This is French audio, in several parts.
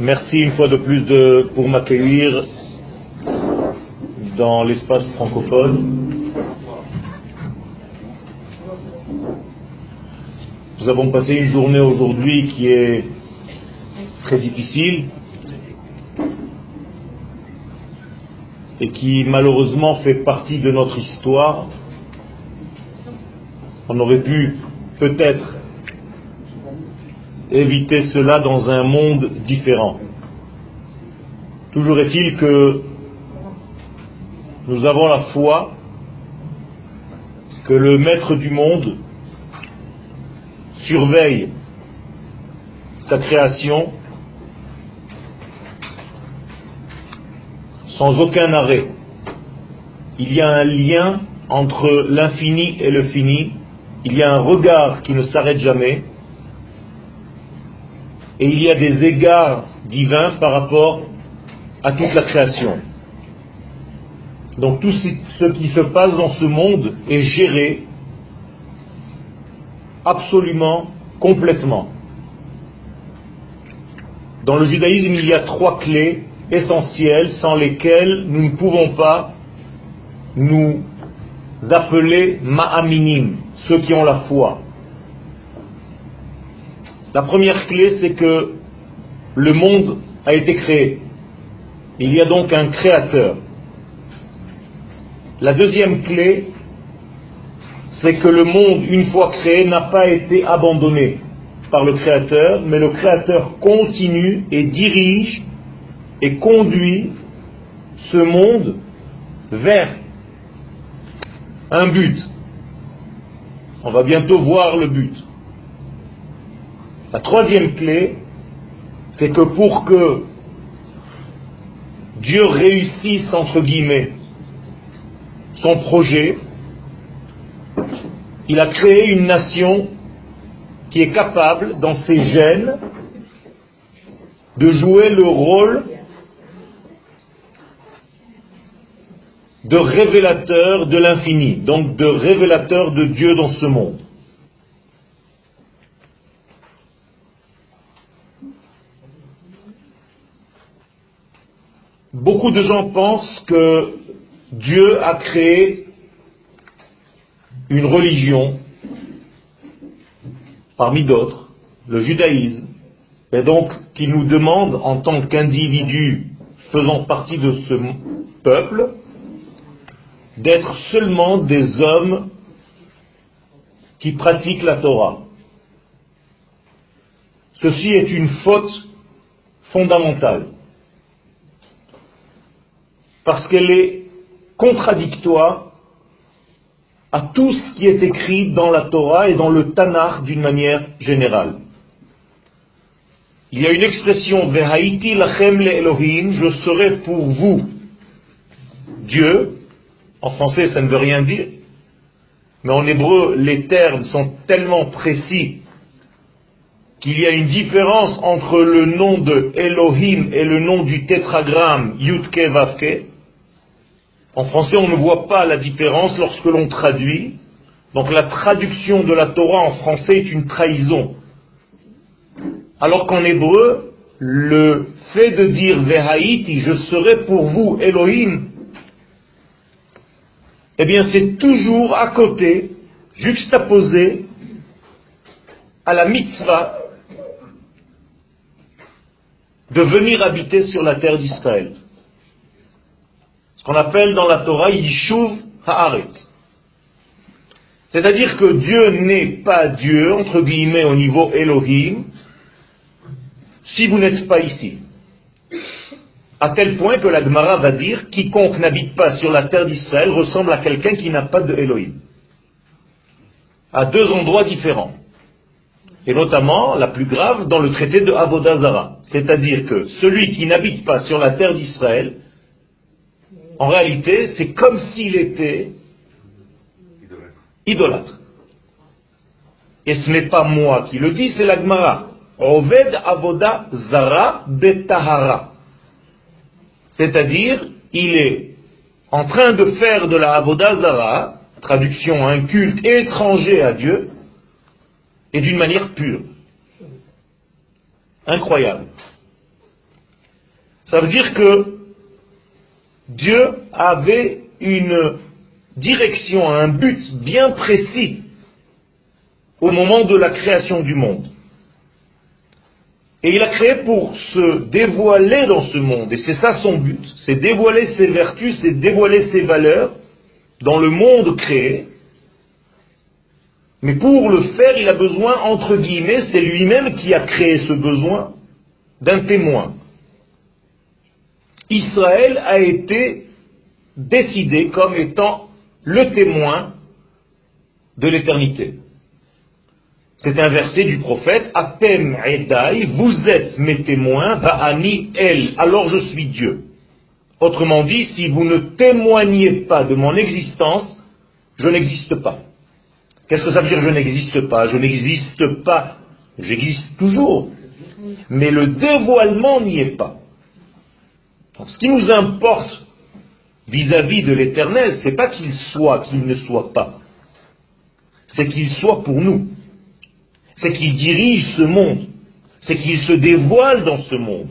Merci une fois de plus de, pour m'accueillir dans l'espace francophone. Nous avons passé une journée aujourd'hui qui est très difficile et qui malheureusement fait partie de notre histoire. On aurait pu peut-être éviter cela dans un monde différent. Toujours est-il que nous avons la foi que le maître du monde surveille sa création sans aucun arrêt. Il y a un lien entre l'infini et le fini, il y a un regard qui ne s'arrête jamais, et il y a des égards divins par rapport à toute la création. Donc tout ce qui se passe dans ce monde est géré absolument, complètement. Dans le judaïsme, il y a trois clés essentielles sans lesquelles nous ne pouvons pas nous appeler ma'aminim, ceux qui ont la foi. La première clé, c'est que le monde a été créé. Il y a donc un créateur. La deuxième clé, c'est que le monde, une fois créé, n'a pas été abandonné par le Créateur, mais le Créateur continue et dirige et conduit ce monde vers un but. On va bientôt voir le but. La troisième clé, c'est que pour que Dieu réussisse, entre guillemets, son projet, il a créé une nation qui est capable, dans ses gènes, de jouer le rôle de révélateur de l'infini, donc de révélateur de Dieu dans ce monde. Beaucoup de gens pensent que Dieu a créé une religion parmi d'autres, le judaïsme, et donc qui nous demande en tant qu'individus faisant partie de ce peuple d'être seulement des hommes qui pratiquent la Torah. Ceci est une faute fondamentale parce qu'elle est contradictoire à tout ce qui est écrit dans la Torah et dans le Tanakh d'une manière générale. Il y a une expression Vehaiti lachem le Elohim, je serai pour vous Dieu. En français, ça ne veut rien dire. Mais en hébreu, les termes sont tellement précis qu'il y a une différence entre le nom de Elohim et le nom du tétragramme Yudke Vavke. En français, on ne voit pas la différence lorsque l'on traduit. Donc la traduction de la Torah en français est une trahison. Alors qu'en hébreu, le fait de dire Vehaïti, je serai pour vous Elohim, eh bien c'est toujours à côté, juxtaposé à la mitzvah de venir habiter sur la terre d'Israël qu'on appelle dans la Torah Yishuv Haaretz. C'est-à-dire que Dieu n'est pas Dieu, entre guillemets, au niveau Elohim, si vous n'êtes pas ici. À tel point que la Gemara va dire quiconque n'habite pas sur la terre d'Israël ressemble à quelqu'un qui n'a pas de. À deux endroits différents. Et notamment, la plus grave, dans le traité de Avodazara. C'est-à-dire que celui qui n'habite pas sur la terre d'Israël en réalité, c'est comme s'il était idolâtre. Et ce n'est pas moi qui le dis, c'est la Gemara. Oved avoda zara betahara. C'est-à-dire, il est en train de faire de la avoda zara, traduction un culte étranger à Dieu, et d'une manière pure. Incroyable. Ça veut dire que Dieu avait une direction, un but bien précis au moment de la création du monde. Et il a créé pour se dévoiler dans ce monde. Et c'est ça son but. C'est dévoiler ses vertus, c'est dévoiler ses valeurs dans le monde créé. Mais pour le faire, il a besoin, entre guillemets, c'est lui-même qui a créé ce besoin d'un témoin. Israël a été décidé comme étant le témoin de l'éternité. C'est un verset du prophète, Atem Edai, vous êtes mes témoins, Ba'ani El, alors je suis Dieu. Autrement dit, si vous ne témoignez pas de mon existence, je n'existe pas. Qu'est-ce que ça veut dire je n'existe pas? Je n'existe pas. J'existe toujours. Mais le dévoilement n'y est pas. Ce qui nous importe vis-à-vis -vis de l'éternel, c'est pas qu'il soit, qu'il ne soit pas. C'est qu'il soit pour nous c'est qu'il dirige ce monde, c'est qu'il se dévoile dans ce monde.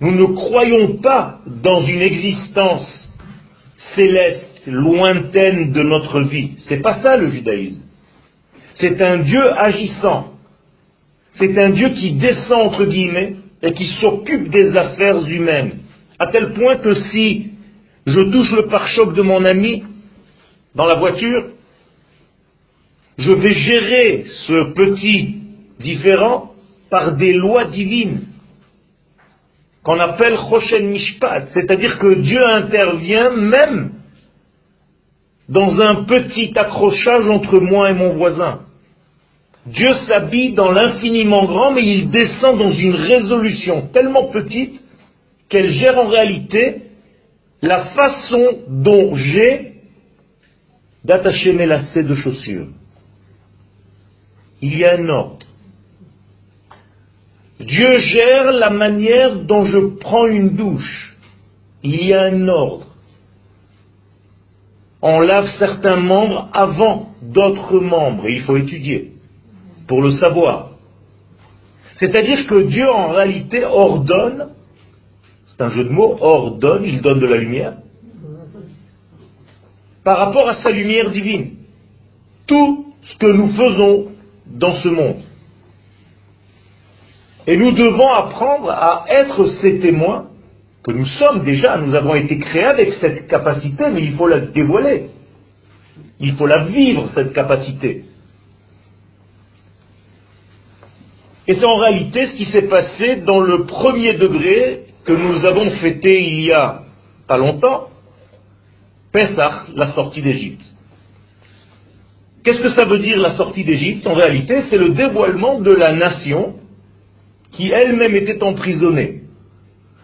Nous ne croyons pas dans une existence céleste, lointaine de notre vie. C'est pas ça le judaïsme. C'est un Dieu agissant. C'est un Dieu qui descend entre guillemets et qui s'occupe des affaires humaines. À tel point que si je touche le pare-choc de mon ami dans la voiture, je vais gérer ce petit différent par des lois divines qu'on appelle Choshen Mishpat, c'est-à-dire que Dieu intervient même dans un petit accrochage entre moi et mon voisin. Dieu s'habille dans l'infiniment grand, mais il descend dans une résolution tellement petite qu'elle gère en réalité la façon dont j'ai d'attacher mes lacets de chaussures. Il y a un ordre. Dieu gère la manière dont je prends une douche. Il y a un ordre. On lave certains membres avant d'autres membres, et il faut étudier pour le savoir. C'est-à-dire que Dieu en réalité ordonne, c'est un jeu de mots, ordonne, il donne de la lumière, par rapport à sa lumière divine. Tout ce que nous faisons dans ce monde. Et nous devons apprendre à être ces témoins que nous sommes déjà, nous avons été créés avec cette capacité, mais il faut la dévoiler. Il faut la vivre, cette capacité. Et c'est en réalité ce qui s'est passé dans le premier degré que nous avons fêté il y a pas longtemps, Pessah, la sortie d'Égypte. Qu'est-ce que ça veut dire la sortie d'Égypte? En réalité, c'est le dévoilement de la nation qui elle-même était emprisonnée.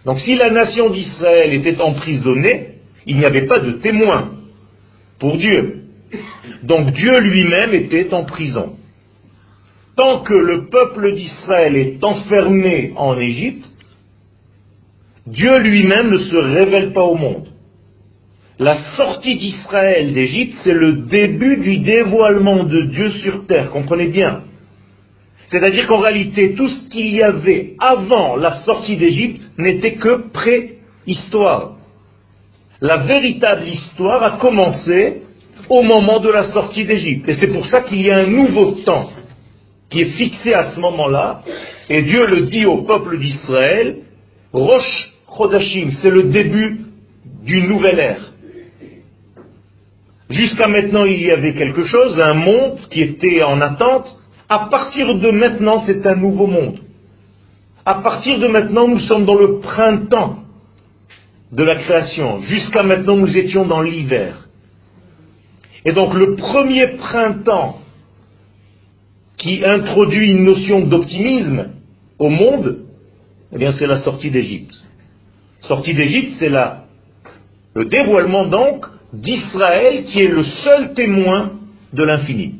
Donc si la nation d'Israël était emprisonnée, il n'y avait pas de témoin pour Dieu. Donc Dieu lui-même était en prison. Tant que le peuple d'Israël est enfermé en Égypte, Dieu lui-même ne se révèle pas au monde. La sortie d'Israël d'Égypte, c'est le début du dévoilement de Dieu sur terre, comprenez bien. C'est-à-dire qu'en réalité, tout ce qu'il y avait avant la sortie d'Égypte n'était que préhistoire. La véritable histoire a commencé au moment de la sortie d'Égypte. Et c'est pour ça qu'il y a un nouveau temps qui est fixé à ce moment-là. Et Dieu le dit au peuple d'Israël, Rosh Chodashim, c'est le début d'une nouvelle ère. Jusqu'à maintenant, il y avait quelque chose, un monde qui était en attente. À partir de maintenant, c'est un nouveau monde. À partir de maintenant, nous sommes dans le printemps de la création. Jusqu'à maintenant, nous étions dans l'hiver. Et donc, le premier printemps qui introduit une notion d'optimisme au monde, eh bien, c'est la sortie d'Égypte. Sortie d'Égypte, c'est la, le dévoilement donc d'Israël qui est le seul témoin de l'infini.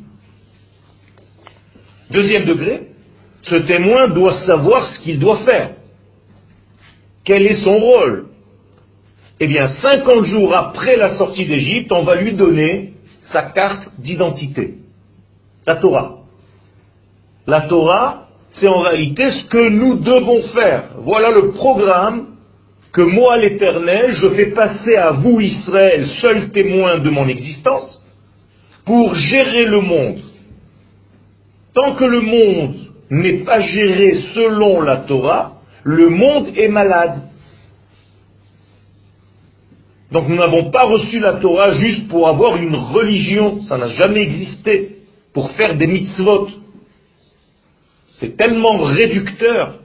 Deuxième degré, ce témoin doit savoir ce qu'il doit faire. Quel est son rôle? Eh bien, 50 jours après la sortie d'Égypte, on va lui donner sa carte d'identité, la Torah. La Torah, c'est en réalité ce que nous devons faire. Voilà le programme que moi, l'Éternel, je fais passer à vous, Israël, seul témoin de mon existence, pour gérer le monde. Tant que le monde n'est pas géré selon la Torah, le monde est malade. Donc nous n'avons pas reçu la Torah juste pour avoir une religion, ça n'a jamais existé, pour faire des mitzvot. C'est tellement réducteur.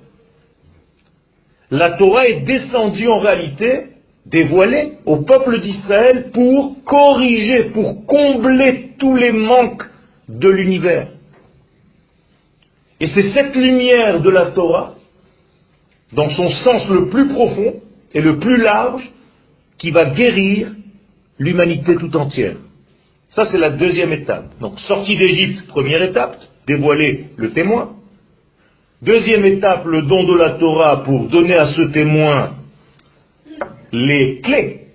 La Torah est descendue en réalité, dévoilée au peuple d'Israël pour corriger, pour combler tous les manques de l'univers. Et c'est cette lumière de la Torah, dans son sens le plus profond et le plus large, qui va guérir l'humanité tout entière. Ça, c'est la deuxième étape. Donc, sortie d'Égypte, première étape, dévoiler le témoin. Deuxième étape, le don de la Torah pour donner à ce témoin les clés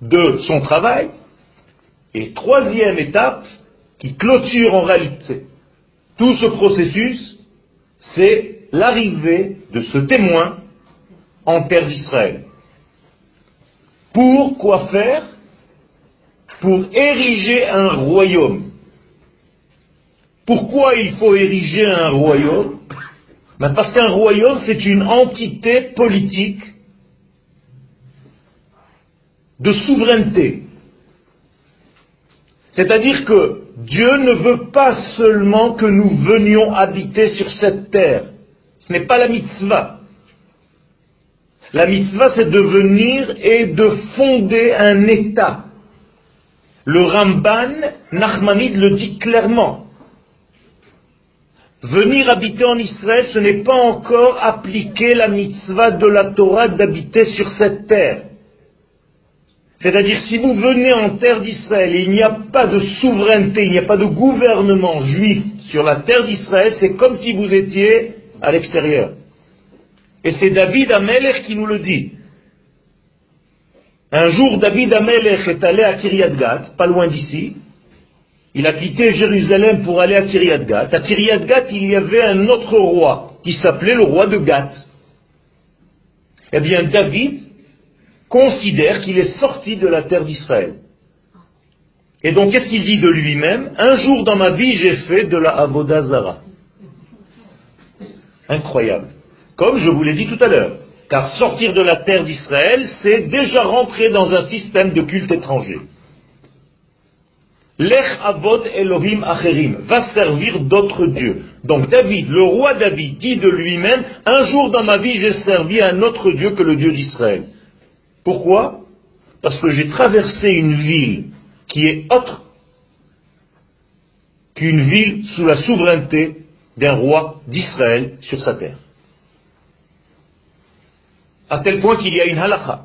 de son travail. Et troisième étape, qui clôture en réalité tout ce processus, c'est l'arrivée de ce témoin en terre d'Israël. Pour quoi faire? Pour ériger un royaume. Pourquoi il faut ériger un royaume? Ben Parce qu'un royaume, c'est une entité politique de souveraineté. C'est-à-dire que Dieu ne veut pas seulement que nous venions habiter sur cette terre. Ce n'est pas la mitzvah. La mitzvah, c'est de venir et de fonder un État. Le Ramban, Nachmanide le dit clairement. Venir habiter en Israël, ce n'est pas encore appliquer la mitzvah de la Torah d'habiter sur cette terre. C'est-à-dire, si vous venez en terre d'Israël et il n'y a pas de souveraineté, il n'y a pas de gouvernement juif sur la terre d'Israël, c'est comme si vous étiez à l'extérieur. Et c'est David Amelech qui nous le dit. Un jour, David Amelech est allé à Kiryat Gat, pas loin d'ici. Il a quitté Jérusalem pour aller à Kiryat Gat. À Kiryat Gat, il y avait un autre roi qui s'appelait le roi de Gat. Eh bien, David considère qu'il est sorti de la terre d'Israël. Et donc, qu'est-ce qu'il dit de lui-même? Un jour dans ma vie, j'ai fait de la Avodazara. Incroyable. Comme je vous l'ai dit tout à l'heure. Car sortir de la terre d'Israël, c'est déjà rentrer dans un système de culte étranger. Lech Avod Elohim Acherim va servir d'autres dieux. Donc David, le roi David, dit de lui-même, un jour dans ma vie j'ai servi un autre Dieu que le Dieu d'Israël. Pourquoi? Parce que j'ai traversé une ville qui est autre qu'une ville sous la souveraineté d'un roi d'Israël sur sa terre à tel point qu'il y a une halakha.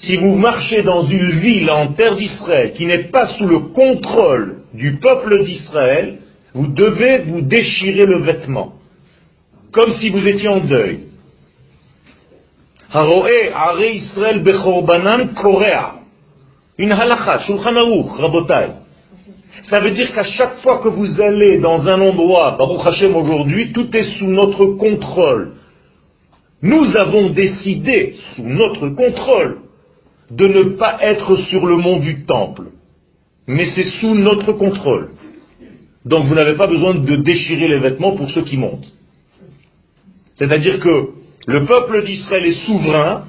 Si vous marchez dans une ville en terre d'Israël qui n'est pas sous le contrôle du peuple d'Israël, vous devez vous déchirer le vêtement, comme si vous étiez en deuil. Une halakha, shulchan rabotai. Ça veut dire qu'à chaque fois que vous allez dans un endroit, Baruch Hashem aujourd'hui, tout est sous notre contrôle. Nous avons décidé, sous notre contrôle, de ne pas être sur le mont du temple. Mais c'est sous notre contrôle. Donc vous n'avez pas besoin de déchirer les vêtements pour ceux qui montent. C'est-à-dire que le peuple d'Israël est souverain,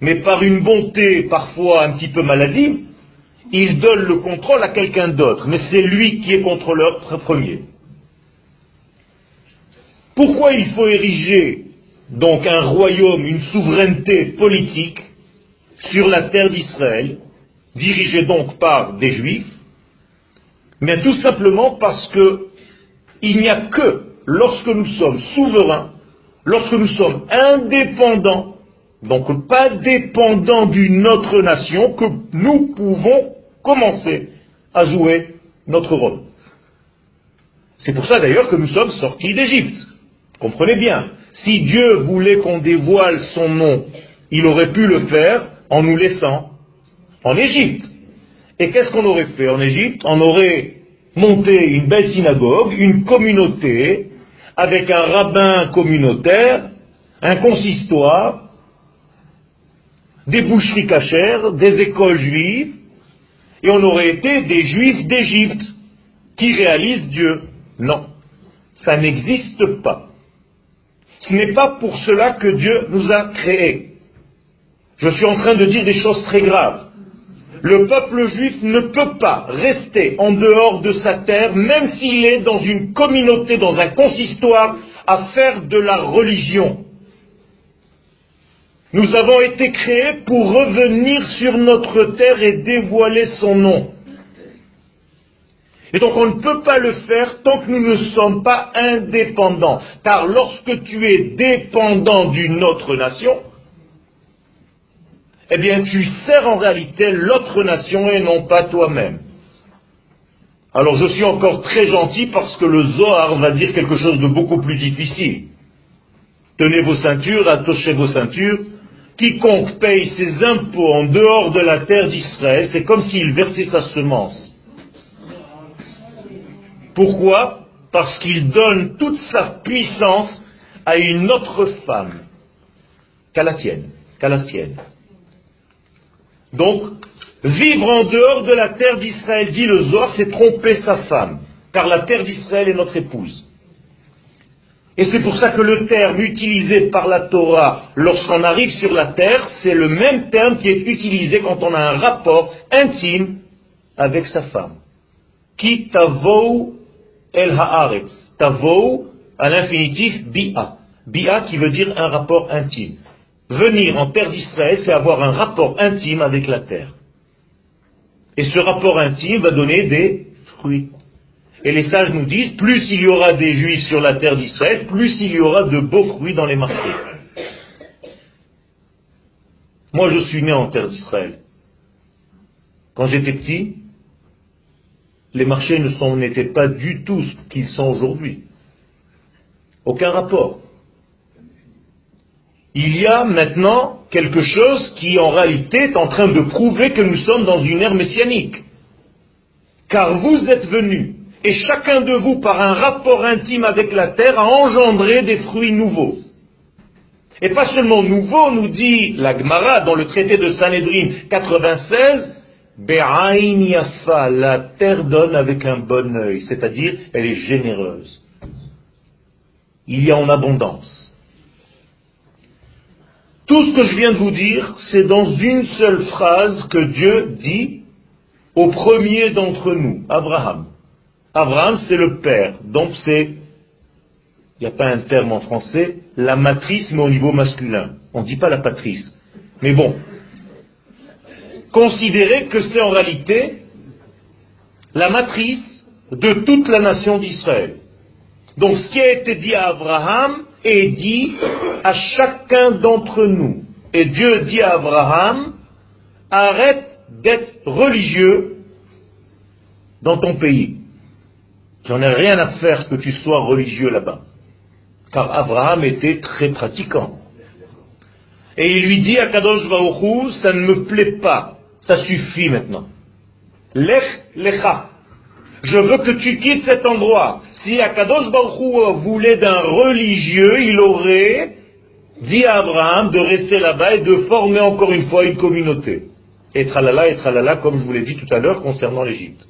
mais par une bonté parfois un petit peu maladive, il donne le contrôle à quelqu'un d'autre. Mais c'est lui qui est contrôleur premier. Pourquoi il faut ériger donc un royaume, une souveraineté politique sur la terre d'Israël, dirigée donc par des juifs, mais tout simplement parce que il n'y a que lorsque nous sommes souverains, lorsque nous sommes indépendants, donc pas dépendants d'une autre nation, que nous pouvons commencer à jouer notre rôle. C'est pour ça d'ailleurs que nous sommes sortis d'Égypte. Comprenez bien, si Dieu voulait qu'on dévoile son nom, il aurait pu le faire en nous laissant en Égypte. Et qu'est-ce qu'on aurait fait en Égypte? On aurait monté une belle synagogue, une communauté, avec un rabbin communautaire, un consistoire, des boucheries cachères, des écoles juives, et on aurait été des juifs d'Égypte qui réalisent Dieu. Non, ça n'existe pas. Ce n'est pas pour cela que Dieu nous a créés. Je suis en train de dire des choses très graves. Le peuple juif ne peut pas rester en dehors de sa terre, même s'il est dans une communauté, dans un consistoire, à faire de la religion. Nous avons été créés pour revenir sur notre terre et dévoiler son nom. Et donc on ne peut pas le faire tant que nous ne sommes pas indépendants. Car lorsque tu es dépendant d'une autre nation, eh bien tu sers en réalité l'autre nation et non pas toi-même. Alors je suis encore très gentil parce que le Zohar va dire quelque chose de beaucoup plus difficile. Tenez vos ceintures, attachez vos ceintures. Quiconque paye ses impôts en dehors de la terre d'Israël, c'est comme s'il versait sa semence. Pourquoi? Parce qu'il donne toute sa puissance à une autre femme qu'à la tienne, qu'à la sienne. Donc, vivre en dehors de la terre d'Israël, dit le Zohar, c'est tromper sa femme, car la terre d'Israël est notre épouse. Et c'est pour ça que le terme utilisé par la Torah lorsqu'on arrive sur la terre, c'est le même terme qui est utilisé quand on a un rapport intime avec sa femme. Qui El Haaretz. Tavou à l'infinitif Bi'a. Bi'a qui veut dire un rapport intime. Venir en terre d'Israël, c'est avoir un rapport intime avec la terre. Et ce rapport intime va donner des fruits. Et les sages nous disent, plus il y aura des juifs sur la terre d'Israël, plus il y aura de beaux fruits dans les marchés. Moi, je suis né en terre d'Israël. Quand j'étais petit, les marchés n'étaient pas du tout ce qu'ils sont aujourd'hui. Aucun rapport. Il y a maintenant quelque chose qui en réalité est en train de prouver que nous sommes dans une ère messianique. Car vous êtes venus, et chacun de vous, par un rapport intime avec la terre, a engendré des fruits nouveaux. Et pas seulement nouveaux, nous dit la Gemara dans le traité de Sanhedrin 96, Be'ain yafa, la terre donne avec un bon œil, c'est-à-dire elle est généreuse. Il y a en abondance. Tout ce que je viens de vous dire, c'est dans une seule phrase que Dieu dit au premier d'entre nous, Abraham. Abraham, c'est le père, donc c'est, il n'y a pas un terme en français, la matrice, mais au niveau masculin. On ne dit pas la patrice. Mais bon, considérer que c'est en réalité la matrice de toute la nation d'Israël. Donc ce qui a été dit à Abraham est dit à chacun d'entre nous. Et Dieu dit à Abraham, arrête d'être religieux dans ton pays. J'en ai rien à faire que tu sois religieux là-bas. Car Abraham était très pratiquant. Et il lui dit à Kadosh Baruchou, ça ne me plaît pas ça suffit maintenant. Lech lecha. Je veux que tu quittes cet endroit. Si Akadosh Baruch voulait d'un religieux, il aurait dit à Abraham de rester là-bas et de former encore une fois une communauté. Et tralala et tralala, comme je vous l'ai dit tout à l'heure concernant l'Égypte.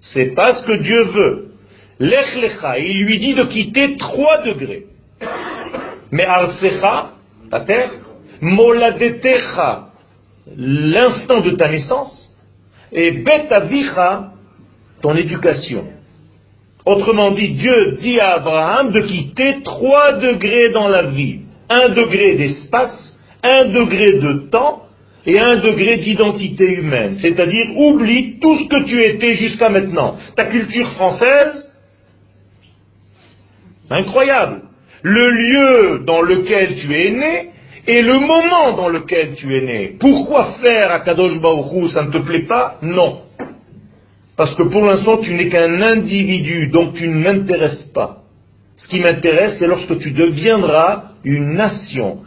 C'est pas ce que Dieu veut. Lech lecha. Il lui dit de quitter trois degrés. Mais arsecha, ta terre, moladetecha, l'instant de ta naissance, et betavicha, ton éducation. Autrement dit, Dieu dit à Abraham de quitter trois degrés dans la vie. Un degré d'espace, un degré de temps et un degré d'identité humaine. C'est-à-dire, oublie tout ce que tu étais jusqu'à maintenant. Ta culture française, incroyable. Le lieu dans lequel tu es né, et le moment dans lequel tu es né. Pourquoi faire à Kadosh ça ne te plaît pas? Non. Parce que pour l'instant, tu n'es qu'un individu, donc tu ne m'intéresses pas. Ce qui m'intéresse, c'est lorsque tu deviendras une nation.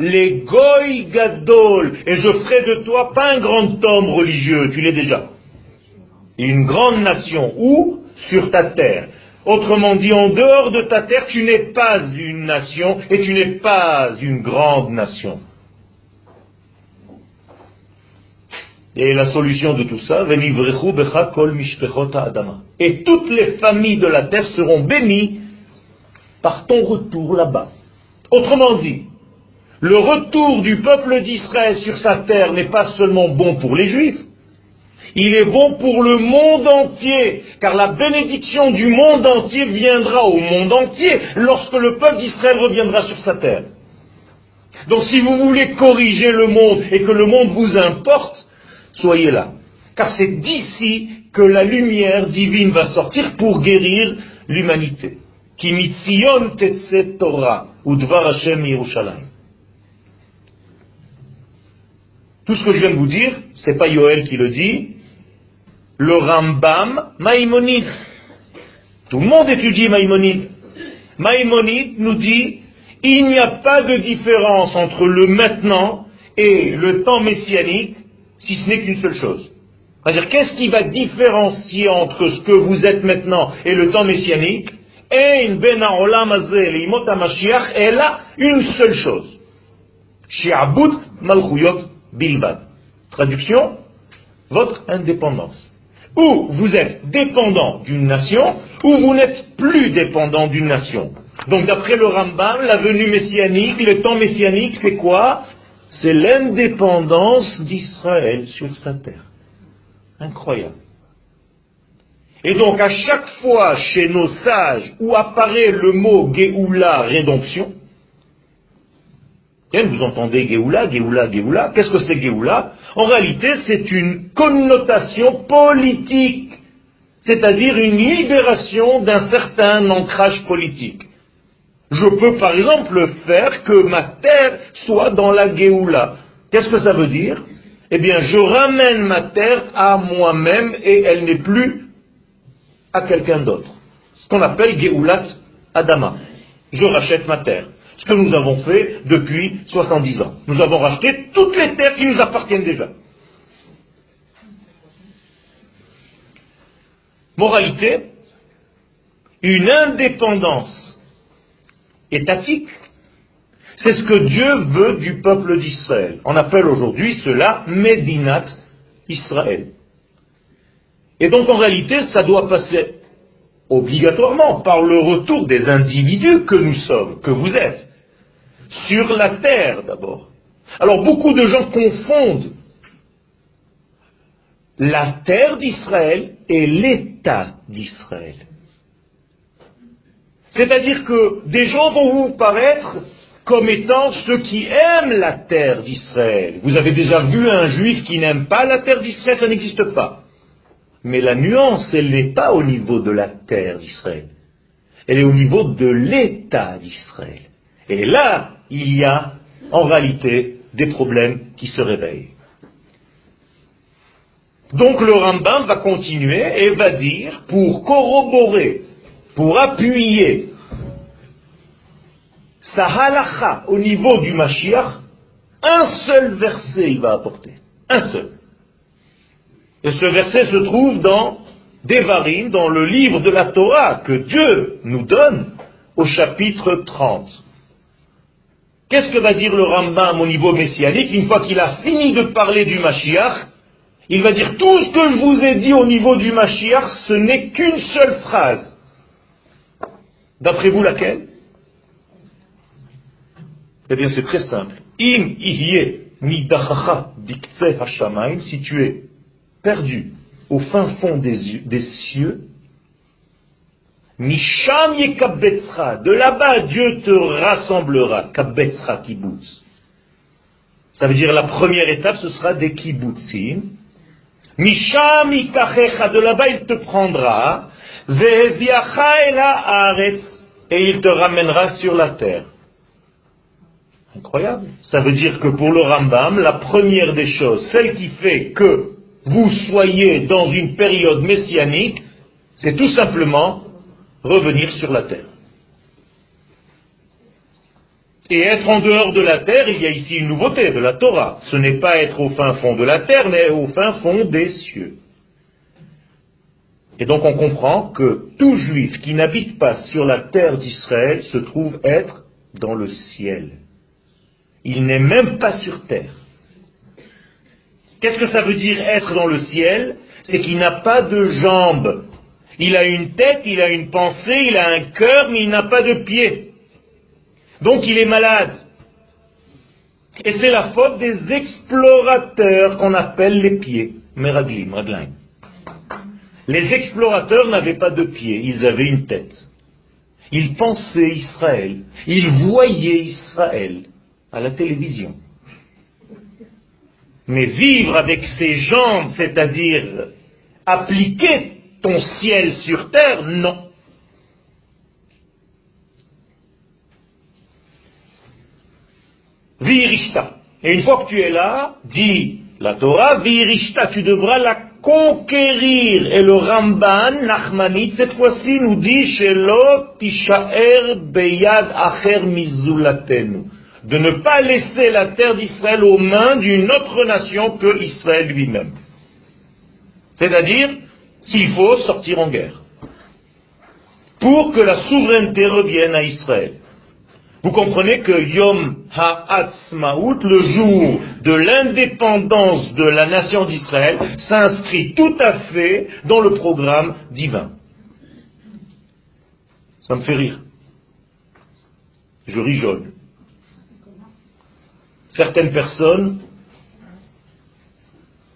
Les goy gadol. Et je ferai de toi pas un grand homme religieux, tu l'es déjà. Une grande nation. Où? Sur ta terre. Autrement dit, en dehors de ta terre, tu n'es pas une nation et tu n'es pas une grande nation. Et la solution de tout ça, et toutes les familles de la terre seront bénies par ton retour là-bas. Autrement dit, le retour du peuple d'Israël sur sa terre n'est pas seulement bon pour les Juifs, il est bon pour le monde entier, car la bénédiction du monde entier viendra au monde entier lorsque le peuple d'Israël reviendra sur sa terre. Donc si vous voulez corriger le monde et que le monde vous importe, soyez là. Car c'est d'ici que la lumière divine va sortir pour guérir l'humanité. Tout ce que je viens de vous dire, c'est pas Yoel qui le dit, le Rambam Maïmonide. Tout le monde étudie Maïmonide. Maïmonide nous dit, il n'y a pas de différence entre le maintenant et le temps messianique si ce n'est qu'une seule chose. C'est-à-dire, qu'est-ce qui va différencier entre ce que vous êtes maintenant et le temps messianique? Et ben a une seule chose. Traduction, votre indépendance. Ou vous êtes dépendant d'une nation, ou vous n'êtes plus dépendant d'une nation. Donc d'après le Rambam, la venue messianique, le temps messianique, c'est quoi? C'est l'indépendance d'Israël sur sa terre. Incroyable. Et donc à chaque fois chez nos sages où apparaît le mot Géoula, rédemption, vous entendez Géoula, Géoula, Géoula, qu'est-ce que c'est Géoula? En réalité, c'est une connotation politique, c'est-à-dire une libération d'un certain ancrage politique. Je peux par exemple faire que ma terre soit dans la Géoula. Qu'est-ce que ça veut dire? Eh bien, je ramène ma terre à moi-même et elle n'est plus à quelqu'un d'autre. Ce qu'on appelle Géoulat Adama. Je rachète ma terre. Ce que nous avons fait depuis 70 ans. Nous avons racheté toutes les terres qui nous appartiennent déjà. Moralité, une indépendance étatique. C'est ce que Dieu veut du peuple d'Israël. On appelle aujourd'hui cela Medinat Israël. Et donc en réalité, ça doit passer obligatoirement par le retour des individus que nous sommes, que vous êtes, sur la terre d'abord. Alors beaucoup de gens confondent la terre d'Israël et l'État d'Israël. C'est-à-dire que des gens vont vous paraître comme étant ceux qui aiment la terre d'Israël. Vous avez déjà vu un juif qui n'aime pas la terre d'Israël, ça n'existe pas. Mais la nuance, elle n'est pas au niveau de la terre d'Israël. Elle est au niveau de l'État d'Israël. Et là, il y a en réalité des problèmes qui se réveillent. Donc le Rambam va continuer et va dire, pour corroborer pour appuyer sa halacha au niveau du Mashiach, un seul verset il va apporter. Un seul. Et ce verset se trouve dans Devarim, dans le livre de la Torah que Dieu nous donne, au chapitre 30. Qu'est-ce que va dire le Rambam au niveau messianique Une fois qu'il a fini de parler du Mashiach, il va dire tout ce que je vous ai dit au niveau du Mashiach, ce n'est qu'une seule phrase. D'après vous, laquelle? Eh bien, c'est très simple. Im si tu es perdu au fin fond des, cieux, Misham de là-bas Dieu te rassemblera, kabetzra kibbutz. Ça veut dire la première étape, ce sera des kibbutzim. Misham de là-bas il te prendra, et il te ramènera sur la terre. Incroyable. Ça veut dire que pour le Rambam, la première des choses, celle qui fait que vous soyez dans une période messianique, c'est tout simplement revenir sur la terre. Et être en dehors de la terre, il y a ici une nouveauté de la Torah. Ce n'est pas être au fin fond de la terre, mais au fin fond des cieux. Et donc on comprend que tout juif qui n'habite pas sur la terre d'Israël se trouve être dans le ciel. Il n'est même pas sur terre. Qu'est-ce que ça veut dire être dans le ciel? C'est qu'il n'a pas de jambes. Il a une tête, il a une pensée, il a un cœur, mais il n'a pas de pieds. Donc il est malade. Et c'est la faute des explorateurs qu'on appelle les pieds. Meraglim, raglim. Les explorateurs n'avaient pas de pieds, ils avaient une tête. Ils pensaient Israël, ils voyaient Israël à la télévision. Mais vivre avec ses jambes, c'est-à-dire appliquer ton ciel sur terre, non. Virishta. Et une fois que tu es là, dis la Torah, Virishta, tu devras la conquérir. Et le Ramban, Nachmanit, cette fois-ci, nous dit, beyad acher. De ne pas laisser la terre d'Israël aux mains d'une autre nation que Israël lui-même. C'est-à-dire, s'il faut sortir en guerre. Pour que la souveraineté revienne à Israël. Vous comprenez que Yom Ha'atzmaut, le jour de l'indépendance de la nation d'Israël, s'inscrit tout à fait dans le programme divin. Ça me fait rire. Je rigole. Certaines personnes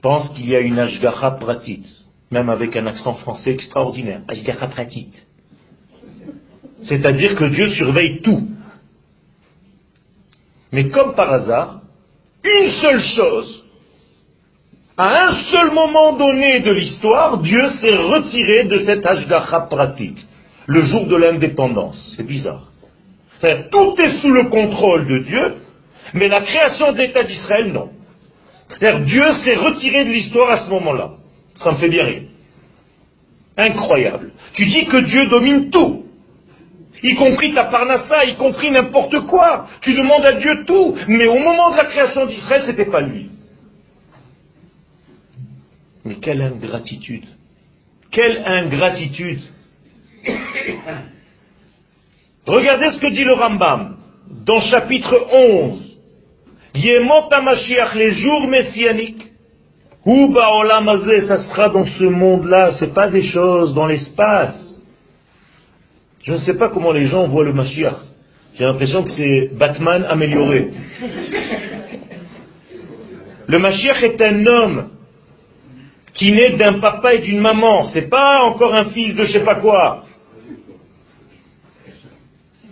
pensent qu'il y a une Ashgacha pratique, même avec un accent français extraordinaire. Ashgacha pratique. C'est-à-dire que Dieu surveille tout. Mais comme par hasard, une seule chose, à un seul moment donné de l'histoire, Dieu s'est retiré de cet Ashgacha pratique, le jour de l'indépendance. C'est bizarre. tout est sous le contrôle de Dieu, mais la création de l'État d'Israël, non. Dieu s'est retiré de l'histoire à ce moment-là. Ça me fait bien rire. Incroyable. Tu dis que Dieu domine tout y compris ta parnassa, y compris n'importe quoi. Tu demandes à Dieu tout, mais au moment de la création d'Israël, ce n'était pas lui. Mais quelle ingratitude Quelle ingratitude Regardez ce que dit le Rambam dans chapitre 11. Yemot HaMashiach, les jours messianiques. Olam ça sera dans ce monde-là, c'est pas des choses dans l'espace. Je ne sais pas comment les gens voient le Mashiach. J'ai l'impression que c'est Batman amélioré. Le Mashiach est un homme qui naît d'un papa et d'une maman. C'est pas encore un fils de je sais pas quoi.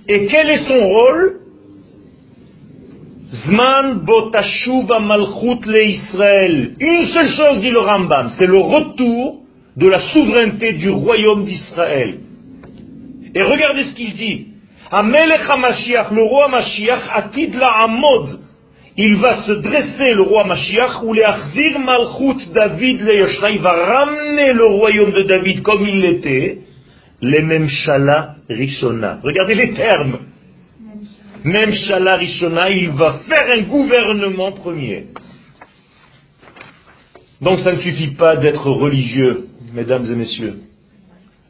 Et quel est son rôle? Zman botashuva malchut le Israël. Une seule chose dit le Rambam, c'est le retour de la souveraineté du royaume d'Israël. Et regardez ce qu'il dit. Le roi Mashiach, atid la amod. Il va se dresser, le roi Mashiach, ou les achzir malchut David le il va ramener le royaume de David comme il l'était, les memshala rishona. Regardez les termes. Memshala rishona, il va faire un gouvernement premier. Donc ça ne suffit pas d'être religieux, mesdames et messieurs.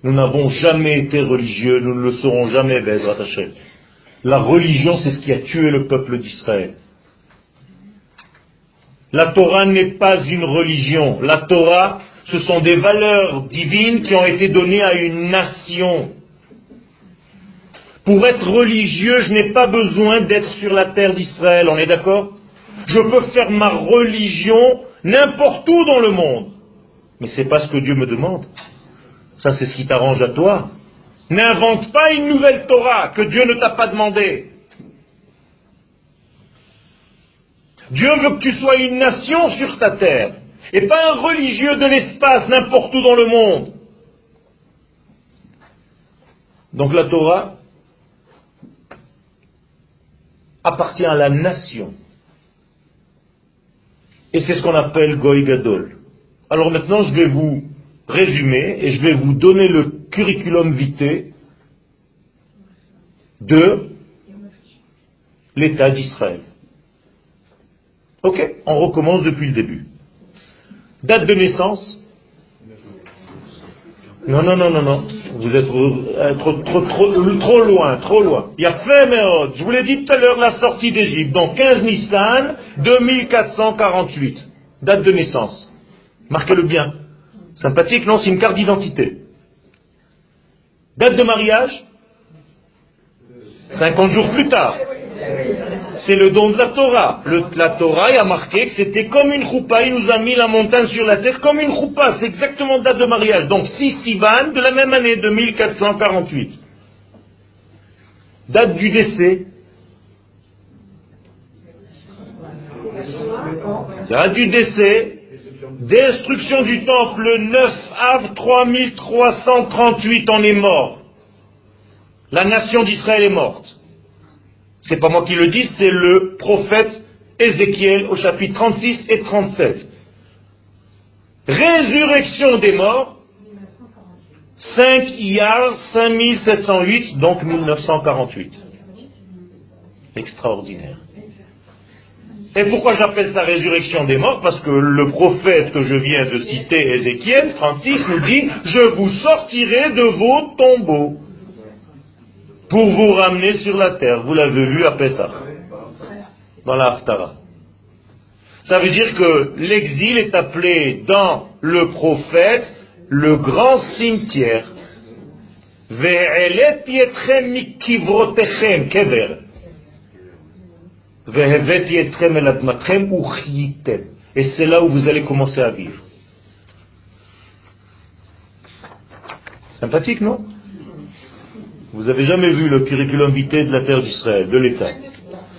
Nous n'avons jamais été religieux, nous ne le serons jamais, Bezrat La religion, c'est ce qui a tué le peuple d'Israël. La Torah n'est pas une religion. La Torah, ce sont des valeurs divines qui ont été données à une nation. Pour être religieux, je n'ai pas besoin d'être sur la terre d'Israël, on est d'accord? Je peux faire ma religion n'importe où dans le monde. Mais ce n'est pas ce que Dieu me demande. Ça, c'est ce qui t'arrange à toi. N'invente pas une nouvelle Torah que Dieu ne t'a pas demandé. Dieu veut que tu sois une nation sur ta terre et pas un religieux de l'espace n'importe où dans le monde. Donc la Torah appartient à la nation. Et c'est ce qu'on appelle Goy Gadol. Alors maintenant, je vais vous résumé et je vais vous donner le curriculum vitae de l'État d'Israël. Ok, on recommence depuis le début. Date de naissance Non, non, non, non, non. Vous êtes euh, trop, trop, trop, loin, trop loin. Il y a Féméod. Je vous l'ai dit tout à l'heure, la sortie d'Égypte. Donc 15 Nissan, 2448. Date de naissance. Marquez-le bien. Sympathique, non C'est une carte d'identité. Date de mariage 50 jours plus tard. C'est le don de la Torah. la Torah a marqué que c'était comme une choupa. Il nous a mis la montagne sur la terre comme une choupa. C'est exactement date de mariage. Donc 6 Sivan de la même année, de 1448. Date du décès. Date du décès. Destruction du temple le 9 av 3338. On est mort. La nation d'Israël est morte. C'est pas moi qui le dis, c'est le prophète Ézéchiel au chapitre 36 et 37. Résurrection des morts, 5 Iyar 5708, donc 1948. Extraordinaire. Et pourquoi j'appelle ça résurrection des morts Parce que le prophète que je viens de citer, Ézéchiel 36, nous dit, je vous sortirai de vos tombeaux pour vous ramener sur la terre. Vous l'avez vu à Pessah, dans la Haftara. Ça veut dire que l'exil est appelé dans le prophète le grand cimetière. Et c'est là où vous allez commencer à vivre. Sympathique, non? Vous n'avez jamais vu le curriculum vitae de la terre d'Israël, de l'État.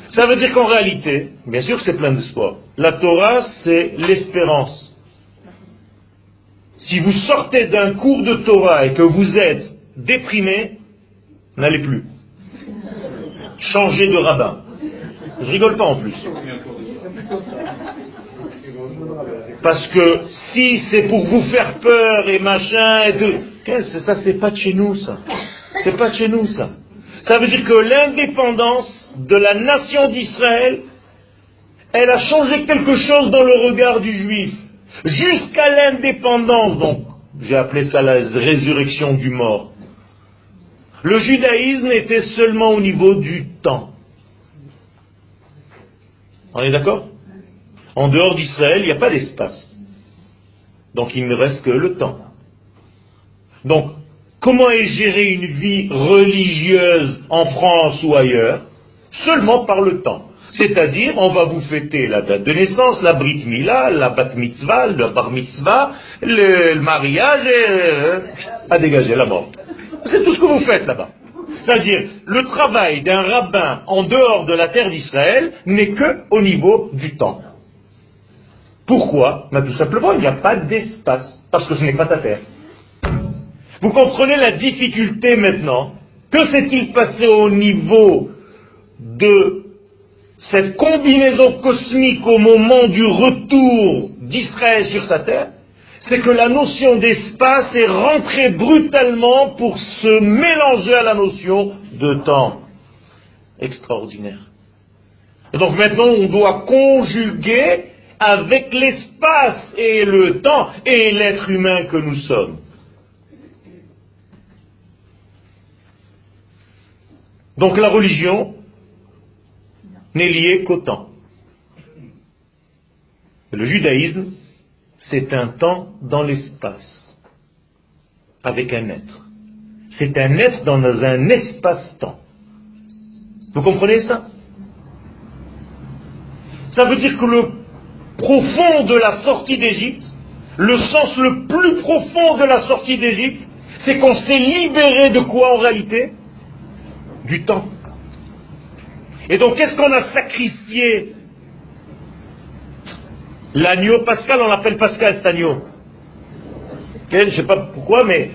Ça veut dire qu'en réalité, bien sûr que c'est plein d'espoir, la Torah, c'est l'espérance. Si vous sortez d'un cours de Torah et que vous êtes déprimé, n'allez plus. Changez de rabbin. Je rigole pas en plus. Parce que si c'est pour vous faire peur et machin et tout, qu'est-ce ça c'est pas de chez nous ça. C'est pas de chez nous ça. Ça veut dire que l'indépendance de la nation d'Israël, elle a changé quelque chose dans le regard du juif. Jusqu'à l'indépendance, donc, j'ai appelé ça la résurrection du mort. Le judaïsme était seulement au niveau du temps. On est d'accord? En dehors d'Israël, il n'y a pas d'espace. Donc il ne reste que le temps. Donc, Comment est gérée une vie religieuse en France ou ailleurs? Seulement par le temps. C'est-à-dire, on va vous fêter la date de naissance, la brit mila, la bat mitzvah, le bar mitzvah, le, mariage, et, euh, à dégager la mort. C'est tout ce que vous faites là-bas. C'est-à-dire, le travail d'un rabbin en dehors de la terre d'Israël n'est que au niveau du temps. Pourquoi? Ben, Tout simplement, il n'y a pas d'espace, parce que ce n'est pas ta terre. Vous comprenez la difficulté maintenant? Que s'est-il passé au niveau de cette combinaison cosmique au moment du retour d'Israël sur sa terre? C'est que la notion d'espace est rentrée brutalement pour se mélanger à la notion de temps. Extraordinaire. Donc maintenant, on doit conjuguer avec l'espace et le temps et l'être humain que nous sommes. Donc la religion n'est liée qu'au temps. Le judaïsme, c'est un temps dans l'espace, avec un être. C'est un être dans un espace-temps. Vous comprenez ça? Ça veut dire que le profond de la sortie d'Égypte, le sens le plus profond de la sortie d'Égypte, c'est qu'on s'est libéré de quoi en réalité? Du temps. Et donc, qu'est-ce qu'on a sacrifié L'agneau pascal, on l'appelle Pascal cet agneau. Je ne sais pas pourquoi, mais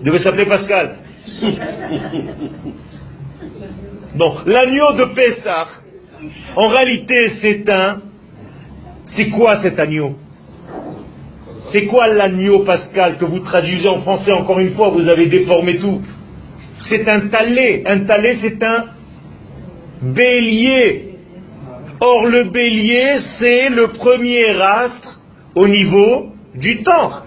il devait s'appeler Pascal. Bon, l'agneau de Pessah, en réalité, c'est un. C'est quoi cet agneau? C'est quoi l'agneau pascal que vous traduisez en français encore une fois Vous avez déformé tout? C'est un talé. Un talé, c'est un bélier. Or, le bélier, c'est le premier astre au niveau du temps.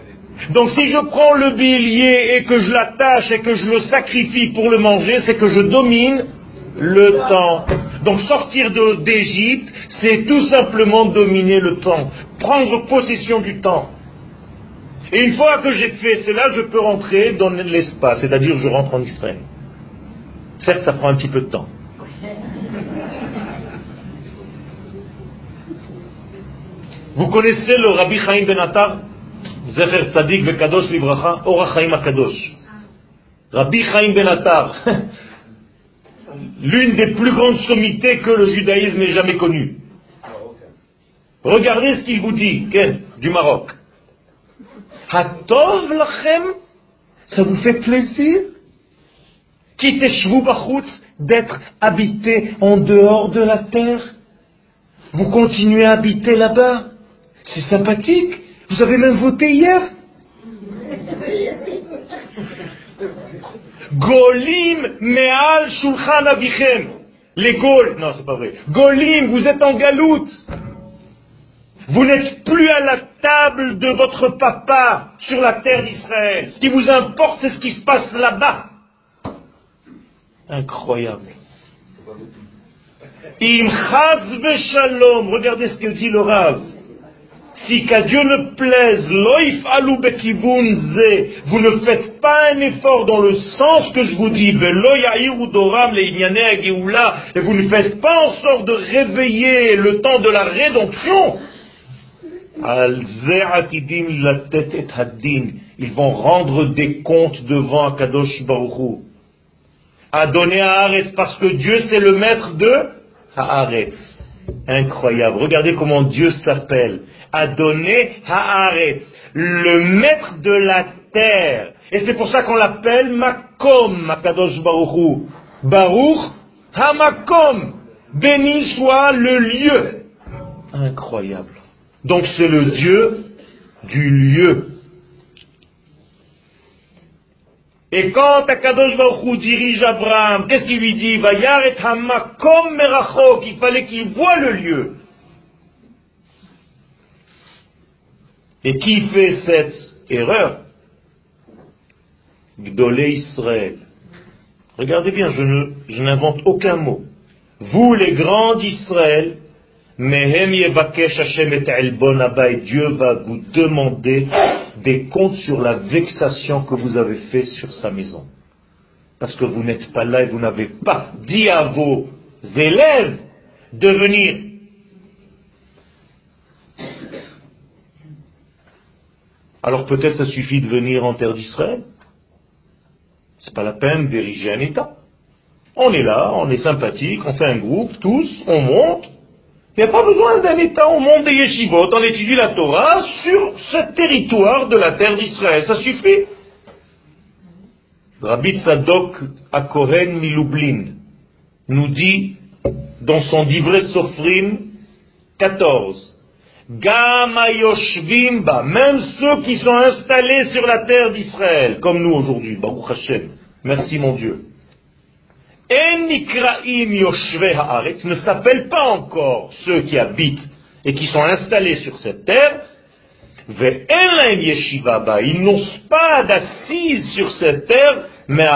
Donc si je prends le bélier et que je l'attache et que je le sacrifie pour le manger, c'est que je domine le temps. Donc sortir d'Égypte, c'est tout simplement dominer le temps, prendre possession du temps. Et une fois que j'ai fait cela, je peux rentrer dans l'espace, c'est-à-dire je rentre en Israël. Certes, ça prend un petit peu de temps. Vous connaissez le Rabbi Chaim Ben Attar Zecher Tzadik Vekadosh Livracha, Ora Chaim Akadosh. Rabbi Chaim Ben Attar, l'une des plus grandes sommités que le judaïsme ait jamais connues. Regardez ce qu'il vous dit, Ken, du Maroc. Hatov lachem, ça vous fait plaisir? D'être habité en dehors de la terre. Vous continuez à habiter là-bas. C'est sympathique. Vous avez même voté hier. Golim me'al shulchan abichem. Les Gaules, non c'est pas vrai. Golim, vous êtes en galoute. Vous n'êtes plus à la table de votre papa sur la terre d'Israël. Ce qui vous importe, c'est ce qui se passe là-bas. Incroyable. Im shalom. Regardez ce que dit le. Si qu'à Dieu ne plaise, loif vous ne faites pas un effort dans le sens que je vous dis, et vous ne faites pas en sorte de réveiller le temps de la rédemption, ils vont rendre des comptes devant Akadosh Baruch donner à Haaretz, parce que Dieu c'est le maître de Haaretz. Incroyable. Regardez comment Dieu s'appelle. Adonai Haaretz, le maître de la terre. Et c'est pour ça qu'on l'appelle Makom, Makadosh Baruchu. Baruch Hamakom. Béni soit le lieu. Incroyable. Donc c'est le Dieu du lieu. Et quand Akadosh Baruch dirige Abraham, qu'est-ce qu'il lui dit? Et hamakom merachok, il fallait qu'il voie le lieu. Et qui fait cette erreur? Gdolé Israël. Regardez bien, je n'invente aucun mot. Vous, les grands d'Israël, Dieu va vous demander des comptes sur la vexation que vous avez fait sur sa maison. Parce que vous n'êtes pas là et vous n'avez pas dit à vos élèves de venir. Alors peut-être ça suffit de venir en terre d'Israël. C'est pas la peine d'ériger un État. On est là, on est sympathique, on fait un groupe, tous, on monte, il n'y a pas besoin d'un État au monde des yeshivot, on étudie la Torah sur ce territoire de la terre d'Israël, ça suffit. Rabbi Tzadok Akohen Milublin nous dit dans son Divrei Sofrim 14, Gama Yoshvimba, même ceux qui sont installés sur la terre d'Israël, comme nous aujourd'hui, Baruch Hashem, merci mon Dieu ne s'appellent pas encore ceux qui habitent et qui sont installés sur cette terre. Ils n'ont pas d'assises sur cette terre, mais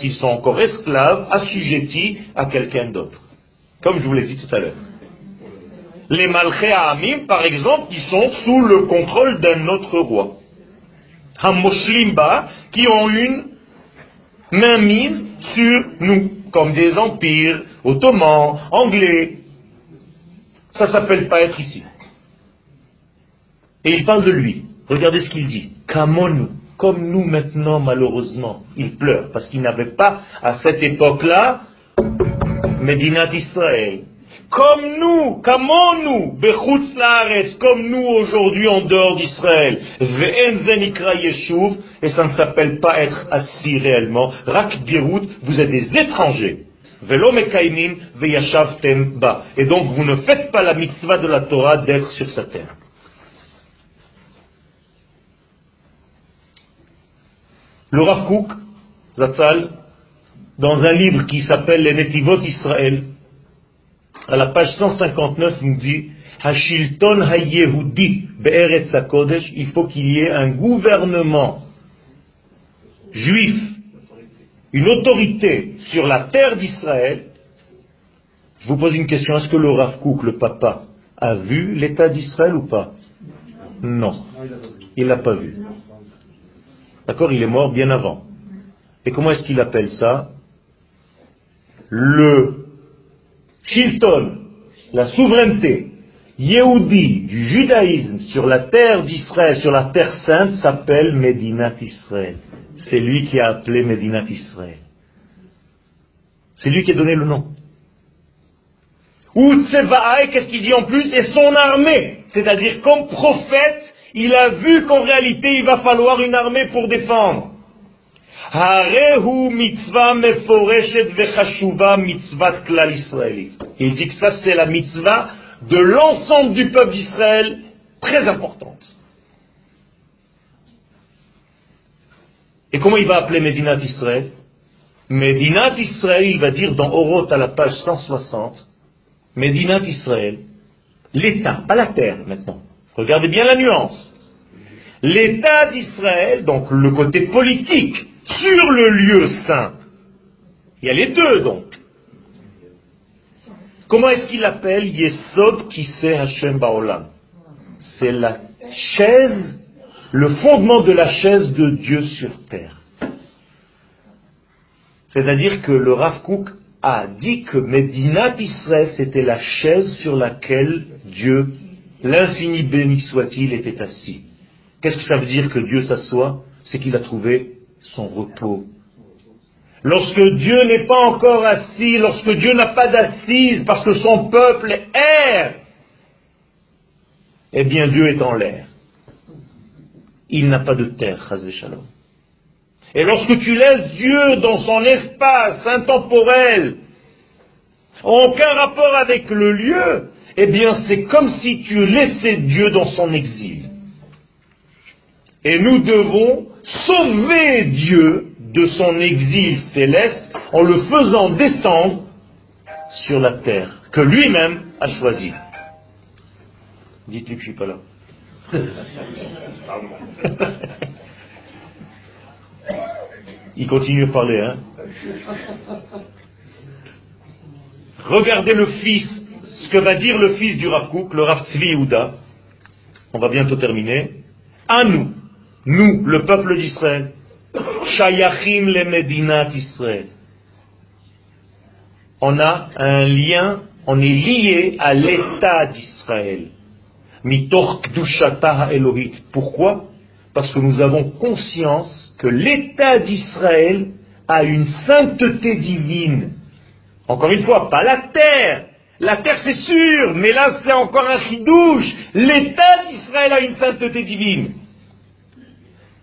s'ils sont encore esclaves, assujettis à quelqu'un d'autre. Comme je vous l'ai dit tout à l'heure. Les Malché Amim, par exemple, qui sont sous le contrôle d'un autre roi. Hamoshlimba, qui ont une mainmise sur nous, comme des empires ottomans, anglais. Ça s'appelle pas être ici. Et il parle de lui. Regardez ce qu'il dit. Kamonu, comme nous maintenant, malheureusement. Il pleure parce qu'il n'avait pas, à cette époque-là, Medinat Israël. Comme nous, nous, Bechutz comme nous aujourd'hui en dehors d'Israël. et ça ne s'appelle pas être assis réellement. Rak vous êtes des étrangers. Et donc vous ne faites pas la mitzvah de la Torah d'être sur sa terre. Le Rav Zatzal, dans un livre qui s'appelle Les Netivot Israël, à la page 159, nous dit Hashilton Hayehudi Be'eretz HaKodesh, il faut qu'il y ait un gouvernement juif, une autorité sur la terre d'Israël. Je vous pose une question, est-ce que le Rav Kook, le papa, a vu l'état d'Israël ou pas? Non, il l'a pas vu. D'accord Il est mort bien avant. Et comment est-ce qu'il appelle ça? Le Shilton, la souveraineté Yehudi du judaïsme sur la terre d'Israël, sur la terre sainte, s'appelle Medinat Israël. C'est lui qui a appelé Medinat Israël. C'est lui qui a donné le nom. Ou qu'est-ce qu'il dit en plus? Et son armée. C'est-à-dire, comme prophète, il a vu qu'en réalité, il va falloir une armée pour défendre. Il dit que ça, c'est la mitzvah de l'ensemble du peuple d'Israël, très importante. Et comment il va appeler Médinat Israël Médinat Israël, il va dire dans Oroth à la page 160, Médinat Israël, l'État, pas la terre maintenant. Regardez bien la nuance. L'État d'Israël, donc le côté politique, sur le lieu saint. Il y a les deux donc. Comment est-ce qu'il appelle Yesod Kiseh Hashem Baolam? C'est la chaise, le fondement de la chaise de Dieu sur terre. C'est-à-dire que le Rav Kook a dit que Medina Israël, c'était la chaise sur laquelle Dieu, l'infini béni soit-il, était assis. Qu'est-ce que ça veut dire que Dieu s'assoit? C'est qu'il a trouvé son repos Lorsque Dieu n'est pas encore assis, lorsque Dieu n'a pas d'assise parce que son peuple erre, eh bien Dieu est en l'air. Il n'a pas de terre, Shalom. Et lorsque tu laisses Dieu dans son espace intemporel, aucun rapport avec le lieu, eh bien c'est comme si tu laissais Dieu dans son exil. Et nous devons sauver Dieu de son exil céleste en le faisant descendre sur la terre que lui-même a choisi. Dites-lui que je ne suis pas là. Il continue de parler, hein. Regardez le fils, ce que va dire le fils du Rav le Rav Tzvi. On va bientôt terminer. À nous, nous, le peuple d'Israël, Shayachim le Medinat Israël. On a un lien, on est lié à l'état d'Israël. Mitor Elohit. Pourquoi? Parce que nous avons conscience que l'état d'Israël a une sainteté divine. Encore une fois, pas la terre. La terre c'est sûr, mais là c'est encore un chidouche. L'état d'Israël a une sainteté divine.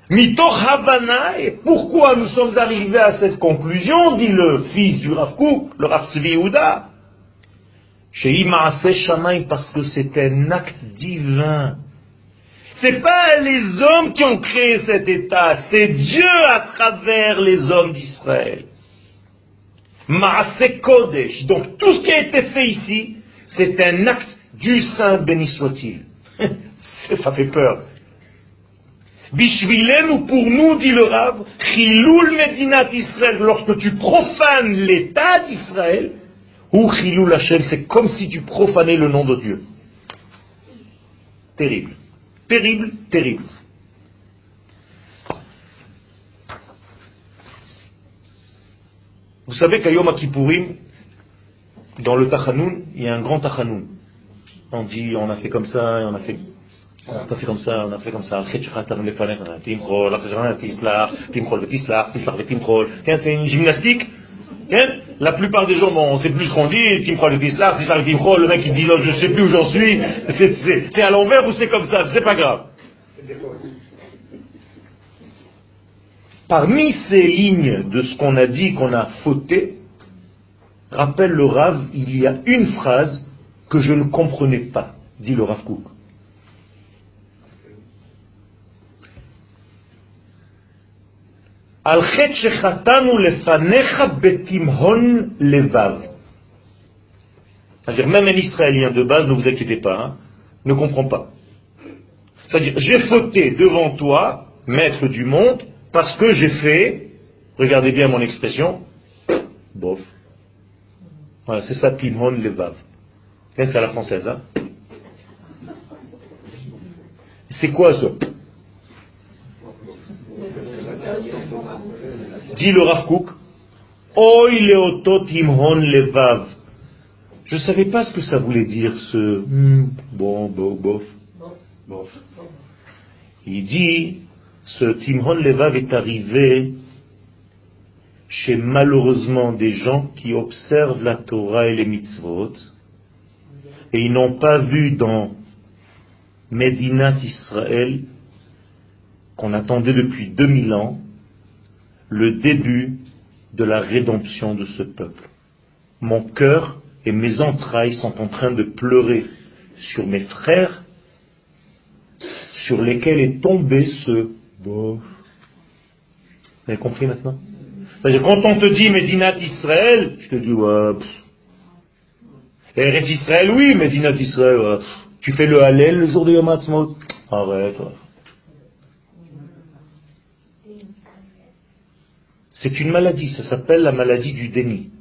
Et pourquoi nous sommes arrivés à cette conclusion, dit le fils du Rav Kouk, le Rav Tzvi Yehuda, parce que c'est un acte divin. C'est pas les hommes qui ont créé cet état, c'est Dieu à travers les hommes d'Israël. Maase Kodesh. Donc tout ce qui a été fait ici, c'est un acte du Saint béni soit-il. Ça fait peur. Bishvilenu pour nous, dit le Rav, Chilul Medinat Israël, lorsque tu profanes l'état d'Israël, ou Chilul Hashem, c'est comme si tu profanais le nom de Dieu. Terrible. Terrible, terrible. Vous savez qu'à Yom Kippourim, dans le Tachanoun, il y a un grand Tachanoun. On dit, on a fait comme ça, on a fait on a fait comme ça, on a fait comme ça, c'est une gymnastique. La plupart des gens, bon, on sait plus ce qu'on dit, le mec il dit, non, je sais plus où j'en suis, c'est à l'envers ou c'est comme ça, c'est pas grave. Parmi ces lignes de ce qu'on a dit qu'on a fauté, rappelle le Rav, il y a une phrase que je ne comprenais pas, dit le Rav Kouk. C'est-à-dire, même un Israélien de base, ne vous inquiétez pas, ne comprend pas. C'est-à-dire, j'ai fauté devant toi, maître du monde, parce que j'ai fait, regardez bien mon expression, bof. Voilà, c'est ça, Pimon Levav. C'est à la française, hein? C'est quoi ça? Dit le Rav Kook, Timhon Levav. Je ne savais pas ce que ça voulait dire ce hmm, bon, bon, bof. bof. Il dit, ce Timhon Levav est arrivé chez malheureusement des gens qui observent la Torah et les mitzvot, et ils n'ont pas vu dans Medinat Israël, qu'on attendait depuis 2000 ans, le début de la rédemption de ce peuple. Mon cœur et mes entrailles sont en train de pleurer sur mes frères sur lesquels est tombé ce Vous avez compris maintenant? C'est-à-dire, quand on te dit Médinat Israël, je te dis, ouais, Eretz Israël, oui, Médinat Israël, tu fais le Hallel le jour de Yom. Arrête. C'est une maladie, ça s'appelle la maladie du déni.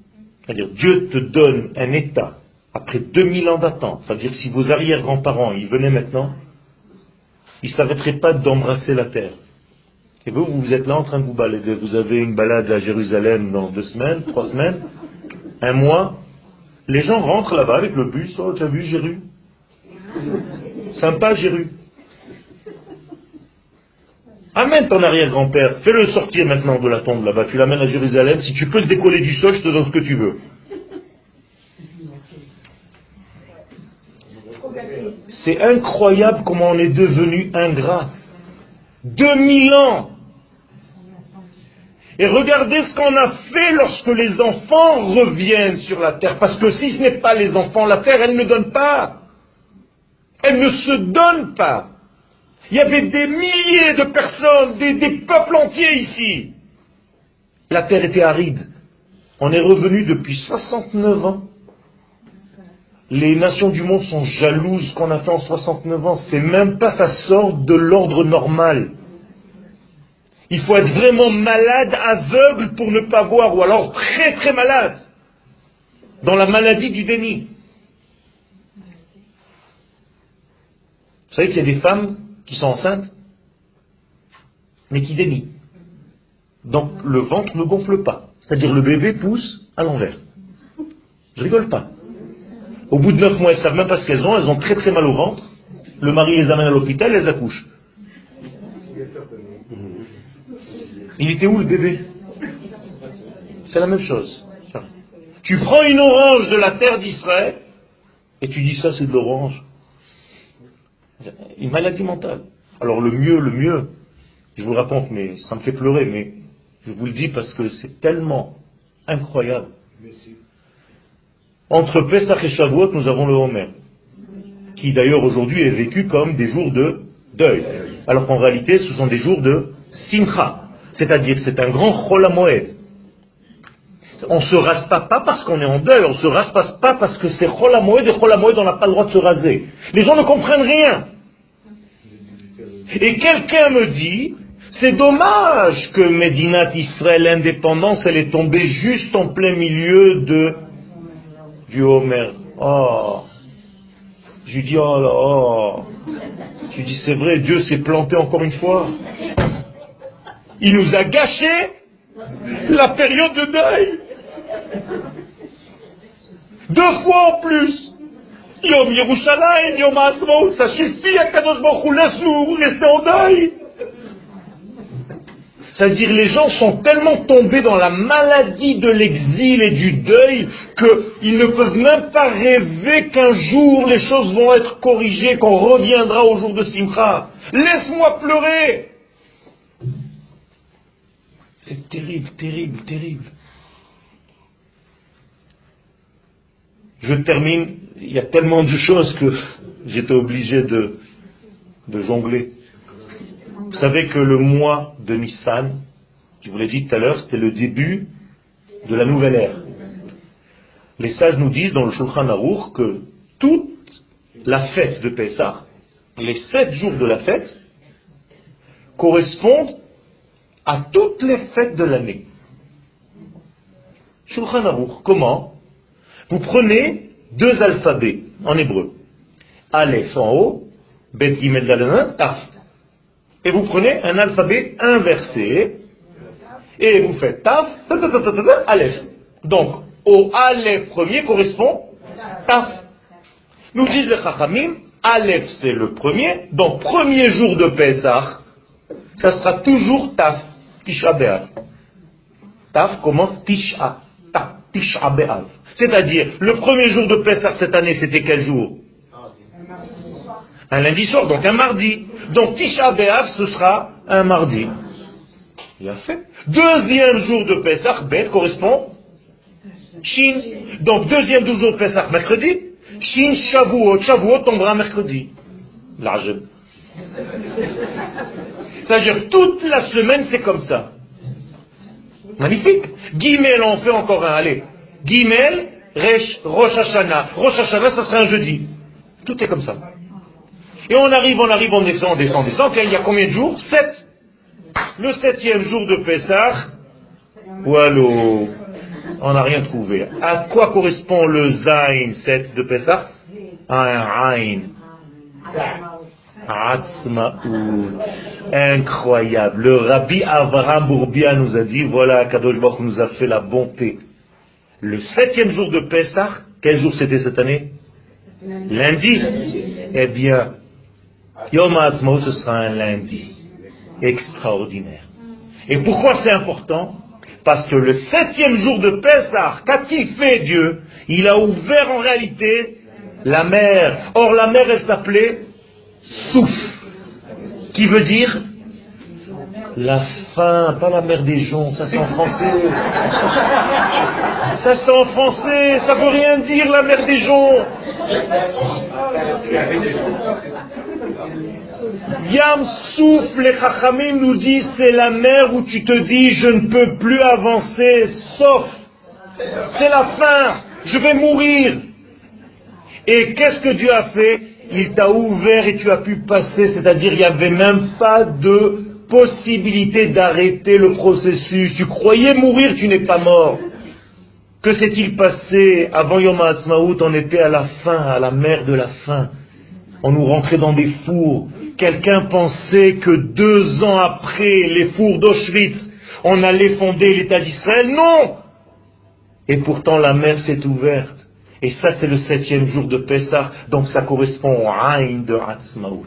C'est-à-dire, Dieu te donne un état après 2000 ans d'attente. C'est-à-dire, si vos arrière-grands-parents, ils venaient maintenant, ils ne s'arrêteraient pas d'embrasser la terre. Et vous, vous êtes là en train de vous balader. Vous avez une balade à Jérusalem dans deux semaines, trois semaines, un mois. Les gens rentrent là-bas avec le bus. Oh, tu as vu Jéru? Sympa Jéru. Amène ton arrière-grand-père, fais-le sortir maintenant de la tombe là-bas, tu l'amènes à Jérusalem, si tu peux te décoller du sol, je te donne ce que tu veux. C'est incroyable comment on est devenu ingrat. 2000 ans. Et regardez ce qu'on a fait lorsque les enfants reviennent sur la terre. Parce que si ce n'est pas les enfants, la terre, elle ne donne pas. Elle ne se donne pas. Il y avait des milliers de personnes, des, peuples entiers ici. La terre était aride. On est revenu depuis 69 ans les nations du monde sont jalouses qu'on a fait en 69 ans. C'est même pas, ça sort de l'ordre normal. Il faut être vraiment malade, aveugle pour ne pas voir, ou alors très très malade, dans la maladie du déni. Vous savez qu'il y a des femmes qui sont enceintes, mais qui dénient. Donc le ventre ne gonfle pas. C'est-à-dire le bébé pousse à l'envers. Je rigole pas. Au bout de neuf mois, elles savent même pas ce qu'elles ont, elles ont très très mal au ventre. Le mari les amène à l'hôpital, elles accouchent. Il était où le bébé? C'est la même chose. Tu prends une orange de la terre d'Israël et tu dis ça c'est de l'orange. Une maladie mentale. Alors le mieux, le mieux, je vous raconte, mais ça me fait pleurer, mais je vous le dis parce que c'est tellement incroyable. Entre Pesach et Shavuot, nous avons le Homer, qui d'ailleurs aujourd'hui est vécu comme des jours de deuil, alors qu'en réalité ce sont des jours de Simcha, c'est-à-dire c'est un grand Cholamoed. On ne se rase pas, pas parce qu'on est en deuil, on ne se rase pas, parce que c'est Cholamoed et Cholamoed on n'a pas le droit de se raser. Les gens ne comprennent rien. Et quelqu'un me dit, c'est dommage que Medinat Israël, l'indépendance, elle est tombée juste en plein milieu de du Homer. Oh. Je lui dis, oh là, oh. Je lui dis, c'est vrai, Dieu s'est planté encore une fois. Il nous a gâché la période de deuil. Deux fois en plus. Yom Yerushalayim, Yom Ha'atzmaut, ça suffit à Kadosh Baruch laisse-nous rester en deuil. C'est-à-dire les gens sont tellement tombés dans la maladie de l'exil et du deuil qu'ils ne peuvent même pas rêver qu'un jour les choses vont être corrigées, qu'on reviendra au jour de Simcha. Laisse-moi pleurer. C'est terrible, terrible, terrible. Je termine, il y a tellement de choses que j'étais obligé de, jongler. Vous savez que le mois de Nissan, je vous l'ai dit tout à l'heure, c'était le début de la nouvelle ère. Les sages nous disent dans le Shulchan Aruch que toute la fête de Pessah, les sept jours de la fête, correspondent à toutes les fêtes de l'année. Shulchan Aruch, comment? Vous prenez deux alphabets en hébreu. Aleph en haut, Bet Gimel Taf. Et vous prenez un alphabet inversé, et vous faites Taf, Aleph. Donc, au Aleph premier correspond Taf. Nous disent les Chachamim, Aleph c'est le premier, donc premier jour de Pesach, ça sera toujours Taf, Tisha. Taf commence Tisha, Taf, Tisha Be'av. C'est-à-dire, le premier jour de Pesach cette année, c'était quel jour Un lundi soir, donc un mardi. Donc Tisha Be'av, ce sera un mardi. Il fait. Deuxième jour de Pesach, Bet correspond Shin. Donc deuxième jour de Pesach, mercredi. Shin Shavuot. Shavuot tombera mercredi. L'âge. C'est-à-dire toute la semaine, c'est comme ça. Magnifique. Guimel, on fait encore un. Allez. Guimel, Resh, Rosh Hashanah. Rosh Hashanah, ça sera un jeudi. Tout est comme ça. Et on arrive, on arrive, on descend, on descend, on descend. Il y a combien de jours? Sept. Le septième jour de Pessah, Wallo, on n'a rien trouvé. À quoi correspond le Zain 7 de Pessah? Un Ain. Incroyable. Le Rabbi Avraham Bourbia nous a dit, voilà, Kadosh Baruch nous a fait la bonté. Le septième jour de Pessah, quel jour c'était cette année Lundi. Eh bien, Yom ce sera un lundi. Extraordinaire. Et pourquoi c'est important? Parce que le septième jour de Pessah, qu'a-t-il fait Dieu? Il a ouvert en réalité la mer. Or, la mer, elle s'appelait souffle, qui veut dire? La faim, pas la mer des joncs, ça en français. Ça en français, ça veut rien dire la mer des joncs. Yam souffle, les chachamim nous disent, c'est la mer où tu te dis, je ne peux plus avancer, sauf, c'est la fin, je vais mourir. Et qu'est-ce que Dieu a fait? Il t'a ouvert et tu as pu passer, c'est-à-dire il n'y avait même pas de possibilité d'arrêter le processus. Tu croyais mourir, tu n'es pas mort. Que s'est-il passé avant Yom HaAtzmaut On était à la fin, à la mer de la fin. On nous rentrait dans des fours. Quelqu'un pensait que deux ans après les fours d'Auschwitz, on allait fonder l'État d'Israël. Non Et pourtant la mer s'est ouverte. Et ça, c'est le septième jour de Pessah, donc ça correspond au Aïn de Hatzmaout.